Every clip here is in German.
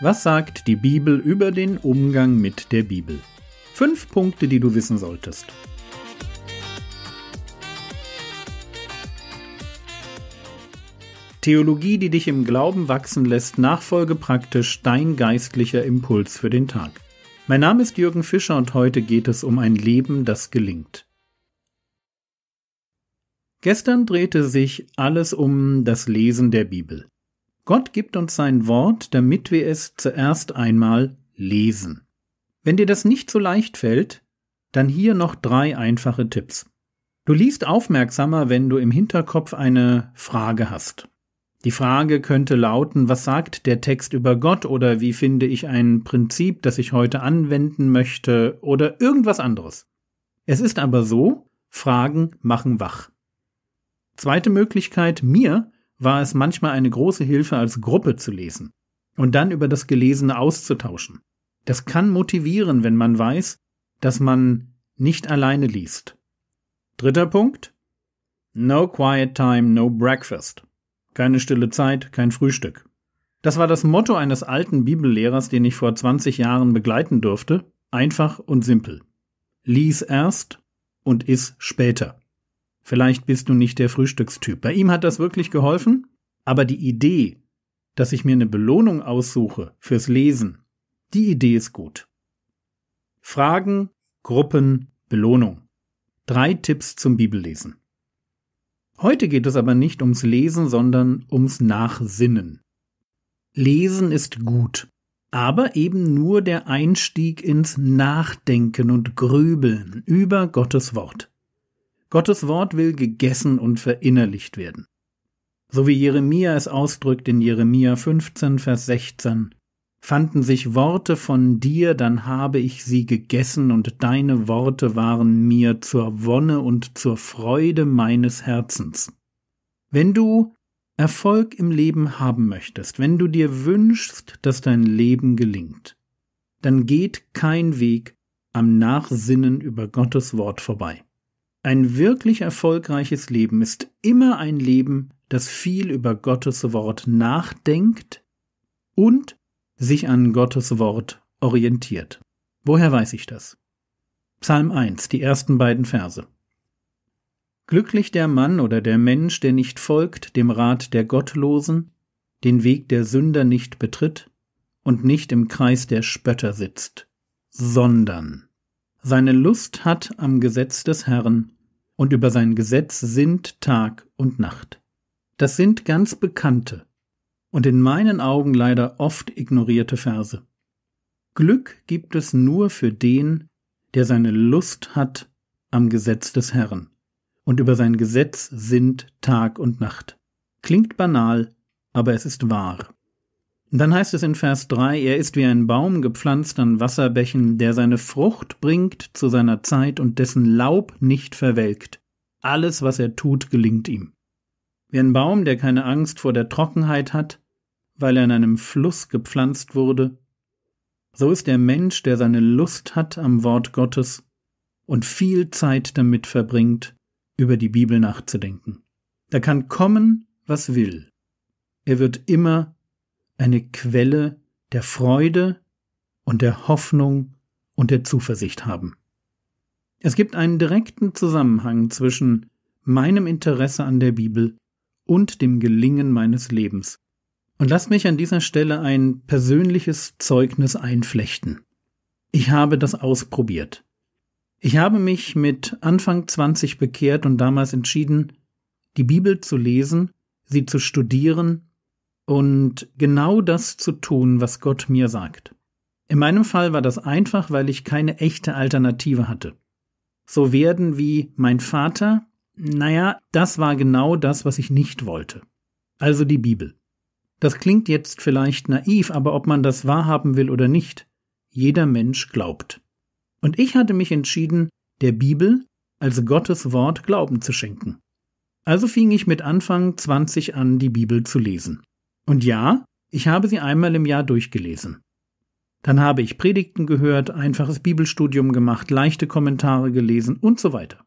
Was sagt die Bibel über den Umgang mit der Bibel? Fünf Punkte, die du wissen solltest. Theologie, die dich im Glauben wachsen lässt, nachfolge praktisch dein geistlicher Impuls für den Tag. Mein Name ist Jürgen Fischer und heute geht es um ein Leben, das gelingt. Gestern drehte sich alles um das Lesen der Bibel. Gott gibt uns sein Wort, damit wir es zuerst einmal lesen. Wenn dir das nicht so leicht fällt, dann hier noch drei einfache Tipps. Du liest aufmerksamer, wenn du im Hinterkopf eine Frage hast. Die Frage könnte lauten, was sagt der Text über Gott oder wie finde ich ein Prinzip, das ich heute anwenden möchte oder irgendwas anderes. Es ist aber so, Fragen machen wach. Zweite Möglichkeit, mir war es manchmal eine große Hilfe, als Gruppe zu lesen und dann über das Gelesene auszutauschen. Das kann motivieren, wenn man weiß, dass man nicht alleine liest. Dritter Punkt. No quiet time, no breakfast. Keine stille Zeit, kein Frühstück. Das war das Motto eines alten Bibellehrers, den ich vor 20 Jahren begleiten durfte. Einfach und simpel. Lies erst und iss später. Vielleicht bist du nicht der Frühstückstyp. Bei ihm hat das wirklich geholfen, aber die Idee, dass ich mir eine Belohnung aussuche fürs Lesen, die Idee ist gut. Fragen, Gruppen, Belohnung. Drei Tipps zum Bibellesen. Heute geht es aber nicht ums Lesen, sondern ums Nachsinnen. Lesen ist gut, aber eben nur der Einstieg ins Nachdenken und Grübeln über Gottes Wort. Gottes Wort will gegessen und verinnerlicht werden. So wie Jeremia es ausdrückt in Jeremia 15, Vers 16 fanden sich Worte von dir, dann habe ich sie gegessen, und deine Worte waren mir zur Wonne und zur Freude meines Herzens. Wenn du Erfolg im Leben haben möchtest, wenn du dir wünschst, dass dein Leben gelingt, dann geht kein Weg am Nachsinnen über Gottes Wort vorbei. Ein wirklich erfolgreiches Leben ist immer ein Leben, das viel über Gottes Wort nachdenkt und sich an Gottes Wort orientiert. Woher weiß ich das? Psalm 1, die ersten beiden Verse. Glücklich der Mann oder der Mensch, der nicht folgt dem Rat der Gottlosen, den Weg der Sünder nicht betritt und nicht im Kreis der Spötter sitzt, sondern seine Lust hat am Gesetz des Herrn und über sein Gesetz sinnt Tag und Nacht. Das sind ganz bekannte, und in meinen Augen leider oft ignorierte Verse. Glück gibt es nur für den, der seine Lust hat am Gesetz des Herrn und über sein Gesetz sinnt Tag und Nacht. Klingt banal, aber es ist wahr. Dann heißt es in Vers 3, er ist wie ein Baum gepflanzt an Wasserbächen, der seine Frucht bringt zu seiner Zeit und dessen Laub nicht verwelkt. Alles, was er tut, gelingt ihm. Wie ein Baum, der keine Angst vor der Trockenheit hat, weil er in einem Fluss gepflanzt wurde, so ist der Mensch, der seine Lust hat am Wort Gottes und viel Zeit damit verbringt, über die Bibel nachzudenken. Da kann kommen, was will. Er wird immer eine Quelle der Freude und der Hoffnung und der Zuversicht haben. Es gibt einen direkten Zusammenhang zwischen meinem Interesse an der Bibel und dem Gelingen meines Lebens. Und lasst mich an dieser Stelle ein persönliches Zeugnis einflechten. Ich habe das ausprobiert. Ich habe mich mit Anfang 20 bekehrt und damals entschieden, die Bibel zu lesen, sie zu studieren und genau das zu tun, was Gott mir sagt. In meinem Fall war das einfach, weil ich keine echte Alternative hatte. So werden wie mein Vater, naja, das war genau das, was ich nicht wollte. Also die Bibel. Das klingt jetzt vielleicht naiv, aber ob man das wahrhaben will oder nicht, jeder Mensch glaubt. Und ich hatte mich entschieden, der Bibel als Gottes Wort Glauben zu schenken. Also fing ich mit Anfang 20 an, die Bibel zu lesen. Und ja, ich habe sie einmal im Jahr durchgelesen. Dann habe ich Predigten gehört, einfaches Bibelstudium gemacht, leichte Kommentare gelesen und so weiter.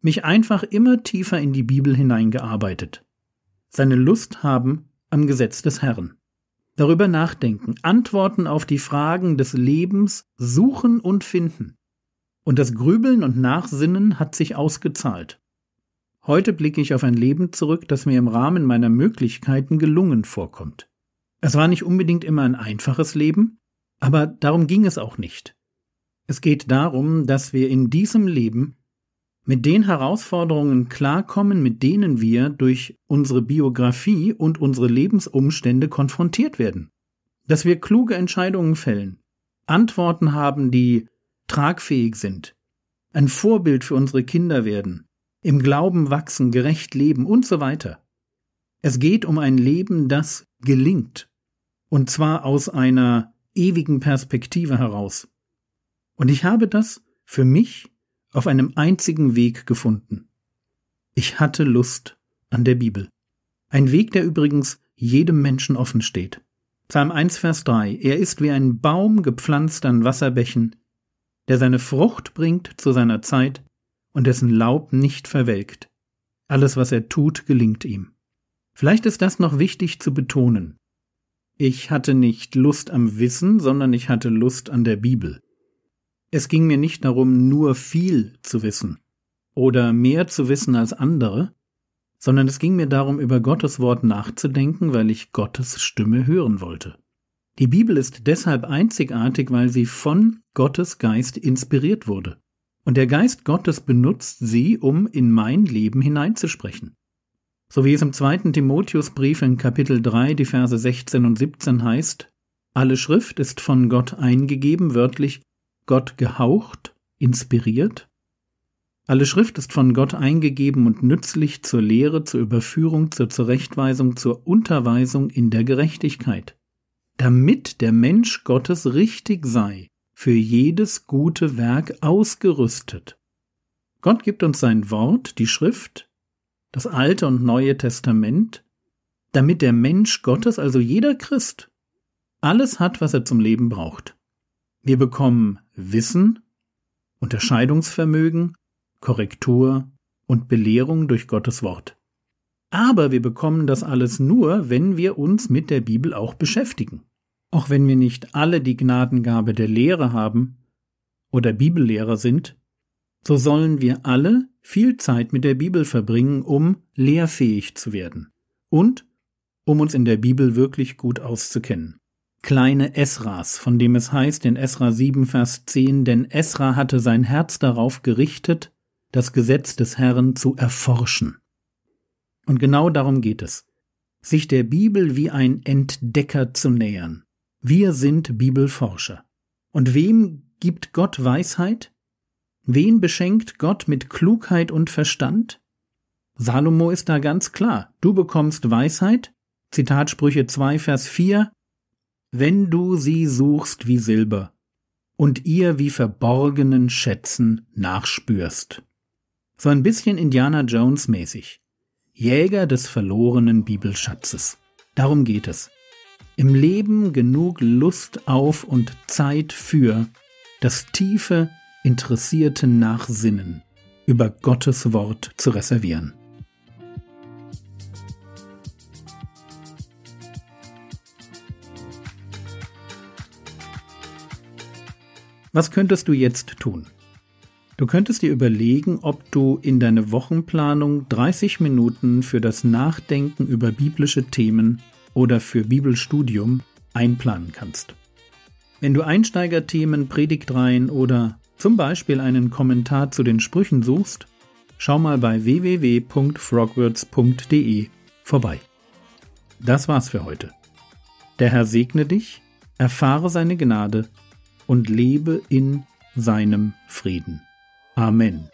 Mich einfach immer tiefer in die Bibel hineingearbeitet. Seine Lust haben am Gesetz des Herrn. darüber nachdenken, Antworten auf die Fragen des Lebens suchen und finden. Und das Grübeln und Nachsinnen hat sich ausgezahlt. Heute blicke ich auf ein Leben zurück, das mir im Rahmen meiner Möglichkeiten gelungen vorkommt. Es war nicht unbedingt immer ein einfaches Leben, aber darum ging es auch nicht. Es geht darum, dass wir in diesem Leben mit den Herausforderungen klarkommen, mit denen wir durch unsere Biografie und unsere Lebensumstände konfrontiert werden. Dass wir kluge Entscheidungen fällen, Antworten haben, die tragfähig sind, ein Vorbild für unsere Kinder werden, im Glauben wachsen, gerecht leben und so weiter. Es geht um ein Leben, das gelingt, und zwar aus einer ewigen Perspektive heraus. Und ich habe das für mich auf einem einzigen Weg gefunden. Ich hatte Lust an der Bibel. Ein Weg, der übrigens jedem Menschen offen steht. Psalm 1, Vers 3. Er ist wie ein Baum gepflanzt an Wasserbächen, der seine Frucht bringt zu seiner Zeit und dessen Laub nicht verwelkt. Alles, was er tut, gelingt ihm. Vielleicht ist das noch wichtig zu betonen. Ich hatte nicht Lust am Wissen, sondern ich hatte Lust an der Bibel. Es ging mir nicht darum, nur viel zu wissen oder mehr zu wissen als andere, sondern es ging mir darum, über Gottes Wort nachzudenken, weil ich Gottes Stimme hören wollte. Die Bibel ist deshalb einzigartig, weil sie von Gottes Geist inspiriert wurde. Und der Geist Gottes benutzt sie, um in mein Leben hineinzusprechen. So wie es im zweiten Timotheusbrief in Kapitel 3, die Verse 16 und 17 heißt, alle Schrift ist von Gott eingegeben, wörtlich Gott gehaucht, inspiriert? Alle Schrift ist von Gott eingegeben und nützlich zur Lehre, zur Überführung, zur Zurechtweisung, zur Unterweisung in der Gerechtigkeit, damit der Mensch Gottes richtig sei, für jedes gute Werk ausgerüstet. Gott gibt uns sein Wort, die Schrift, das Alte und Neue Testament, damit der Mensch Gottes, also jeder Christ, alles hat, was er zum Leben braucht. Wir bekommen Wissen, Unterscheidungsvermögen, Korrektur und Belehrung durch Gottes Wort. Aber wir bekommen das alles nur, wenn wir uns mit der Bibel auch beschäftigen. Auch wenn wir nicht alle die Gnadengabe der Lehre haben oder Bibellehrer sind, so sollen wir alle viel Zeit mit der Bibel verbringen, um lehrfähig zu werden und um uns in der Bibel wirklich gut auszukennen kleine Esras, von dem es heißt in Esra 7, Vers 10, denn Esra hatte sein Herz darauf gerichtet, das Gesetz des Herrn zu erforschen. Und genau darum geht es, sich der Bibel wie ein Entdecker zu nähern. Wir sind Bibelforscher. Und wem gibt Gott Weisheit? Wen beschenkt Gott mit Klugheit und Verstand? Salomo ist da ganz klar. Du bekommst Weisheit. Zitat Sprüche 2, Vers 4 wenn du sie suchst wie Silber und ihr wie verborgenen Schätzen nachspürst. So ein bisschen Indiana Jones mäßig. Jäger des verlorenen Bibelschatzes. Darum geht es. Im Leben genug Lust auf und Zeit für das tiefe, interessierte Nachsinnen über Gottes Wort zu reservieren. Was könntest du jetzt tun? Du könntest dir überlegen, ob du in deine Wochenplanung 30 Minuten für das Nachdenken über biblische Themen oder für Bibelstudium einplanen kannst. Wenn du Einsteigerthemen, Predigtreihen oder zum Beispiel einen Kommentar zu den Sprüchen suchst, schau mal bei www.frogwords.de vorbei. Das war's für heute. Der Herr segne dich, erfahre seine Gnade und lebe in seinem Frieden. Amen.